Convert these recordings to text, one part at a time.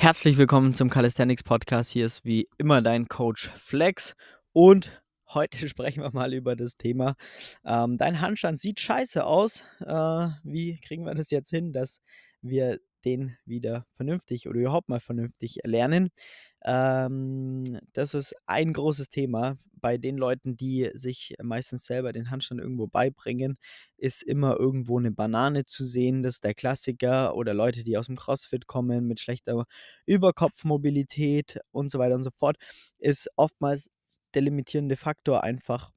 Herzlich willkommen zum Calisthenics Podcast. Hier ist wie immer dein Coach Flex und heute sprechen wir mal über das Thema. Ähm, dein Handstand sieht scheiße aus. Äh, wie kriegen wir das jetzt hin, dass wir den wieder vernünftig oder überhaupt mal vernünftig erlernen? Ähm, das ist ein großes Thema bei den Leuten, die sich meistens selber den Handstand irgendwo beibringen, ist immer irgendwo eine Banane zu sehen. Das ist der Klassiker. Oder Leute, die aus dem CrossFit kommen mit schlechter Überkopfmobilität und so weiter und so fort, ist oftmals der limitierende Faktor einfach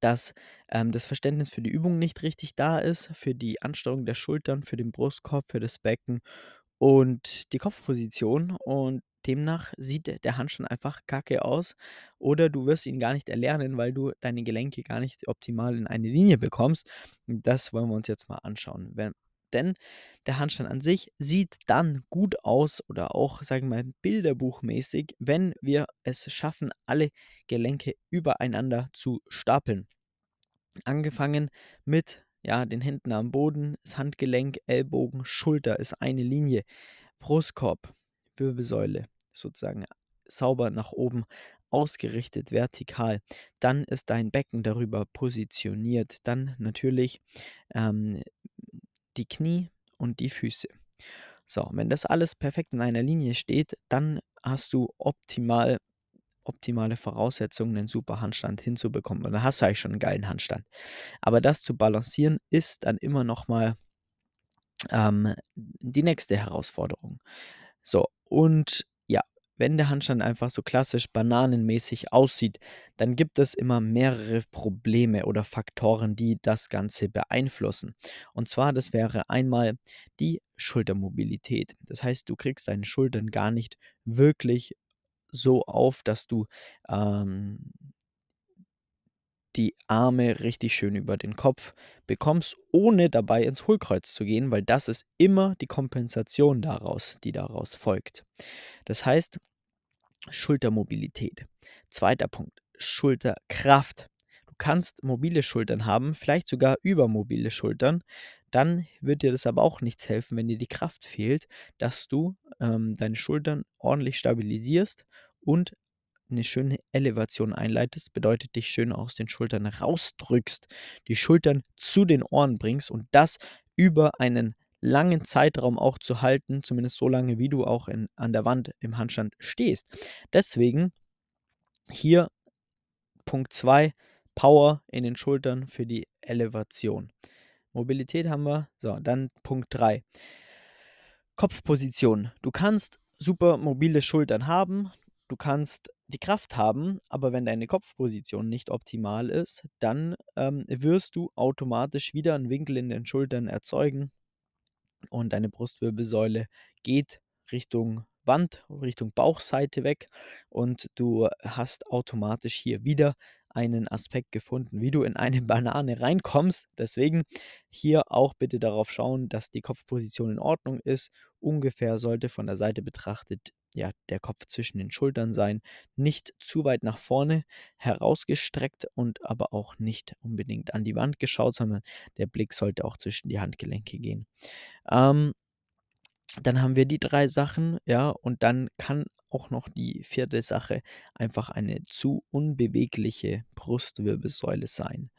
dass ähm, das Verständnis für die Übung nicht richtig da ist, für die Ansteuerung der Schultern, für den Brustkorb, für das Becken und die Kopfposition. Und demnach sieht der Handstand einfach kacke aus. Oder du wirst ihn gar nicht erlernen, weil du deine Gelenke gar nicht optimal in eine Linie bekommst. Das wollen wir uns jetzt mal anschauen. Wenn, denn der Handstand an sich sieht dann gut aus oder auch, sagen wir mal, bilderbuchmäßig, wenn wir es schaffen, alle Gelenke übereinander zu stapeln. Angefangen mit ja, den Händen am Boden, das Handgelenk, Ellbogen, Schulter ist eine Linie. Brustkorb, Wirbelsäule sozusagen sauber nach oben ausgerichtet, vertikal. Dann ist dein Becken darüber positioniert. Dann natürlich ähm, die Knie und die Füße. So, wenn das alles perfekt in einer Linie steht, dann hast du optimal optimale Voraussetzungen, einen super Handstand hinzubekommen. Und dann hast du eigentlich schon einen geilen Handstand. Aber das zu balancieren ist dann immer noch mal ähm, die nächste Herausforderung. So, und wenn der Handstand einfach so klassisch bananenmäßig aussieht, dann gibt es immer mehrere Probleme oder Faktoren, die das Ganze beeinflussen. Und zwar, das wäre einmal die Schultermobilität. Das heißt, du kriegst deine Schultern gar nicht wirklich so auf, dass du ähm, die Arme richtig schön über den Kopf bekommst, ohne dabei ins Hohlkreuz zu gehen, weil das ist immer die Kompensation daraus, die daraus folgt. Das heißt, Schultermobilität. Zweiter Punkt, Schulterkraft. Du kannst mobile Schultern haben, vielleicht sogar übermobile Schultern. Dann wird dir das aber auch nichts helfen, wenn dir die Kraft fehlt, dass du ähm, deine Schultern ordentlich stabilisierst und eine schöne Elevation einleitest, bedeutet dich schön aus den Schultern rausdrückst, die Schultern zu den Ohren bringst und das über einen langen Zeitraum auch zu halten, zumindest so lange, wie du auch in, an der Wand im Handstand stehst. Deswegen hier Punkt 2, Power in den Schultern für die Elevation. Mobilität haben wir. So, dann Punkt 3. Kopfposition. Du kannst super mobile Schultern haben, du kannst die Kraft haben, aber wenn deine Kopfposition nicht optimal ist, dann ähm, wirst du automatisch wieder einen Winkel in den Schultern erzeugen und deine Brustwirbelsäule geht Richtung Wand, Richtung Bauchseite weg und du hast automatisch hier wieder einen Aspekt gefunden, wie du in eine Banane reinkommst. Deswegen hier auch bitte darauf schauen, dass die Kopfposition in Ordnung ist. Ungefähr sollte von der Seite betrachtet ja, der Kopf zwischen den Schultern sein, nicht zu weit nach vorne herausgestreckt und aber auch nicht unbedingt an die Wand geschaut, sondern der Blick sollte auch zwischen die Handgelenke gehen. Ähm, dann haben wir die drei Sachen, ja, und dann kann auch noch die vierte Sache einfach eine zu unbewegliche Brustwirbelsäule sein.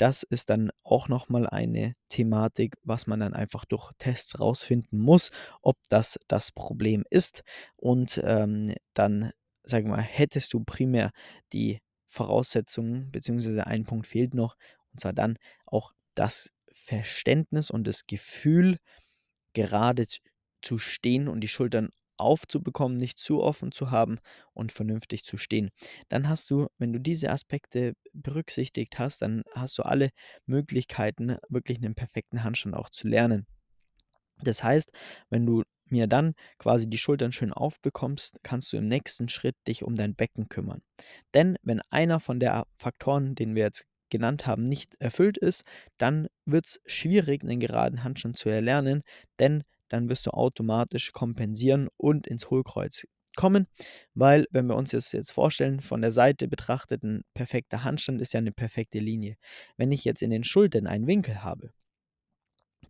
Das ist dann auch nochmal eine Thematik, was man dann einfach durch Tests rausfinden muss, ob das das Problem ist. Und ähm, dann, sagen wir mal, hättest du primär die Voraussetzungen, beziehungsweise ein Punkt fehlt noch, und zwar dann auch das Verständnis und das Gefühl, gerade zu stehen und die Schultern aufzubekommen, nicht zu offen zu haben und vernünftig zu stehen. Dann hast du, wenn du diese Aspekte berücksichtigt hast, dann hast du alle Möglichkeiten, wirklich einen perfekten Handstand auch zu lernen. Das heißt, wenn du mir dann quasi die Schultern schön aufbekommst, kannst du im nächsten Schritt dich um dein Becken kümmern. Denn wenn einer von der Faktoren, den wir jetzt genannt haben, nicht erfüllt ist, dann wird es schwierig, einen geraden Handstand zu erlernen, denn dann wirst du automatisch kompensieren und ins Hohlkreuz kommen, weil wenn wir uns das jetzt vorstellen, von der Seite betrachtet, ein perfekter Handstand ist ja eine perfekte Linie. Wenn ich jetzt in den Schultern einen Winkel habe,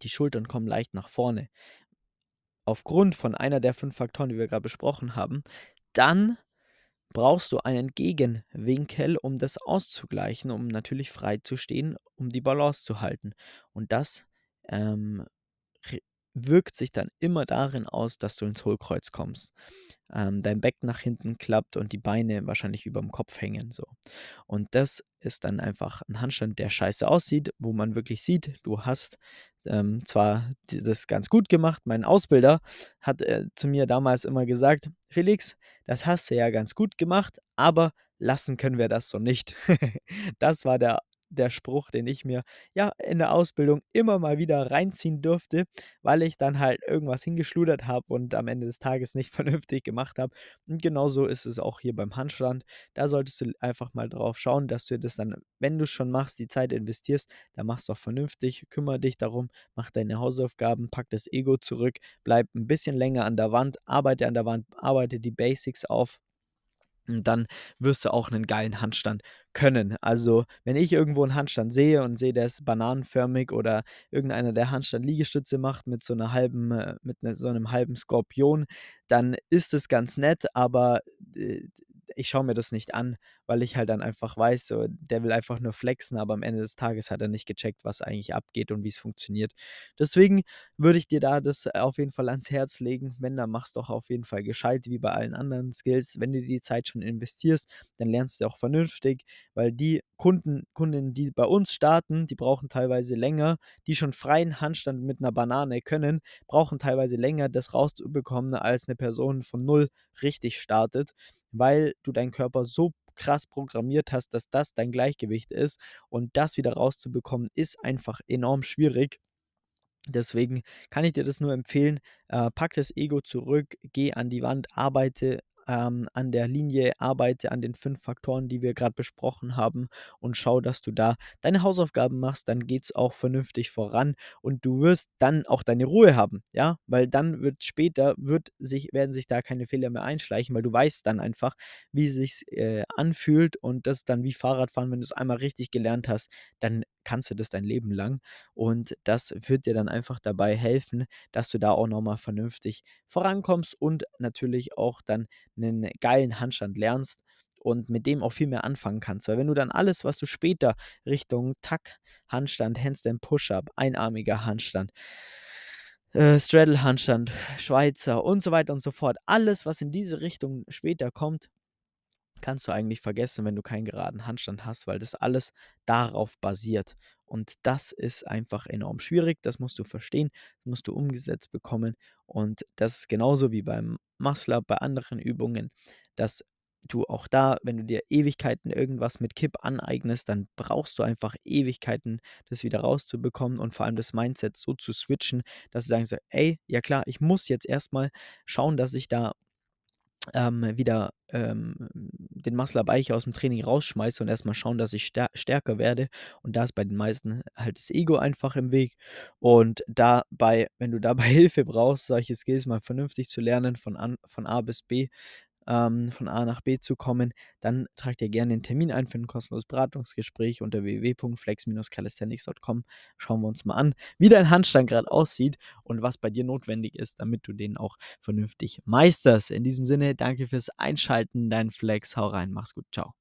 die Schultern kommen leicht nach vorne, aufgrund von einer der fünf Faktoren, die wir gerade besprochen haben, dann brauchst du einen Gegenwinkel, um das auszugleichen, um natürlich frei zu stehen, um die Balance zu halten. Und das ähm, wirkt sich dann immer darin aus, dass du ins Hohlkreuz kommst. Ähm, dein Becken nach hinten klappt und die Beine wahrscheinlich über dem Kopf hängen. So. Und das ist dann einfach ein Handstand, der scheiße aussieht, wo man wirklich sieht, du hast ähm, zwar das ganz gut gemacht. Mein Ausbilder hat äh, zu mir damals immer gesagt, Felix, das hast du ja ganz gut gemacht, aber lassen können wir das so nicht. das war der der Spruch, den ich mir ja in der Ausbildung immer mal wieder reinziehen durfte, weil ich dann halt irgendwas hingeschludert habe und am Ende des Tages nicht vernünftig gemacht habe. Und genauso ist es auch hier beim Handstand. Da solltest du einfach mal drauf schauen, dass du das dann, wenn du schon machst, die Zeit investierst, dann machst du auch vernünftig, kümmere dich darum, mach deine Hausaufgaben, pack das Ego zurück, bleib ein bisschen länger an der Wand, arbeite an der Wand, arbeite die Basics auf und dann wirst du auch einen geilen Handstand können. Also, wenn ich irgendwo einen Handstand sehe und sehe, der ist bananenförmig oder irgendeiner, der Handstand-Liegestütze macht mit so einer halben äh, mit 'ne so einem halben Skorpion, dann ist es ganz nett, aber, äh, ich schaue mir das nicht an, weil ich halt dann einfach weiß, so, der will einfach nur flexen, aber am Ende des Tages hat er nicht gecheckt, was eigentlich abgeht und wie es funktioniert. Deswegen würde ich dir da das auf jeden Fall ans Herz legen. Wenn, dann mach's doch auf jeden Fall gescheit, wie bei allen anderen Skills. Wenn du die Zeit schon investierst, dann lernst du auch vernünftig, weil die Kunden, Kundinnen, die bei uns starten, die brauchen teilweise länger, die schon freien Handstand mit einer Banane können, brauchen teilweise länger, das rauszubekommen, als eine Person von null richtig startet weil du deinen Körper so krass programmiert hast, dass das dein Gleichgewicht ist. Und das wieder rauszubekommen, ist einfach enorm schwierig. Deswegen kann ich dir das nur empfehlen. Äh, pack das Ego zurück, geh an die Wand, arbeite ähm, an der Linie, arbeite an den fünf Faktoren, die wir gerade besprochen haben und schau, dass du da deine Hausaufgaben machst, dann geht es auch vernünftig voran und du wirst dann auch deine Ruhe haben, ja, weil dann wird später, wird sich, werden sich da keine Fehler mehr einschleichen, weil du weißt dann einfach, wie es sich äh, anfühlt und das dann wie Fahrradfahren, wenn du es einmal richtig gelernt hast, dann kannst du das dein Leben lang. Und das wird dir dann einfach dabei helfen, dass du da auch nochmal vernünftig vorankommst und natürlich auch dann einen geilen Handstand lernst und mit dem auch viel mehr anfangen kannst. Weil wenn du dann alles, was du später Richtung Tack, Handstand, Handstand, Push-Up, einarmiger Handstand, äh, Straddle-Handstand, Schweizer und so weiter und so fort, alles, was in diese Richtung später kommt, kannst du eigentlich vergessen, wenn du keinen geraden Handstand hast, weil das alles darauf basiert. Und das ist einfach enorm schwierig, das musst du verstehen, das musst du umgesetzt bekommen. Und das ist genauso wie beim Muscle bei anderen Übungen, dass du auch da, wenn du dir Ewigkeiten irgendwas mit Kipp aneignest, dann brauchst du einfach Ewigkeiten, das wieder rauszubekommen und vor allem das Mindset so zu switchen, dass du sagst, ey, ja klar, ich muss jetzt erstmal schauen, dass ich da ähm, wieder ähm, den Muscle Up aus dem Training rausschmeiße und erstmal schauen, dass ich stär stärker werde. Und da ist bei den meisten halt das Ego einfach im Weg. Und dabei, wenn du dabei Hilfe brauchst, solche Skills mal vernünftig zu lernen, von, an, von A bis B, ähm, von A nach B zu kommen, dann trag dir gerne einen Termin ein für ein kostenloses Beratungsgespräch unter www.flex-calisthenics.com. Schauen wir uns mal an, wie dein Handstand gerade aussieht und was bei dir notwendig ist, damit du den auch vernünftig meisterst. In diesem Sinne, danke fürs Einschalten, dein Flex. Hau rein, mach's gut, ciao.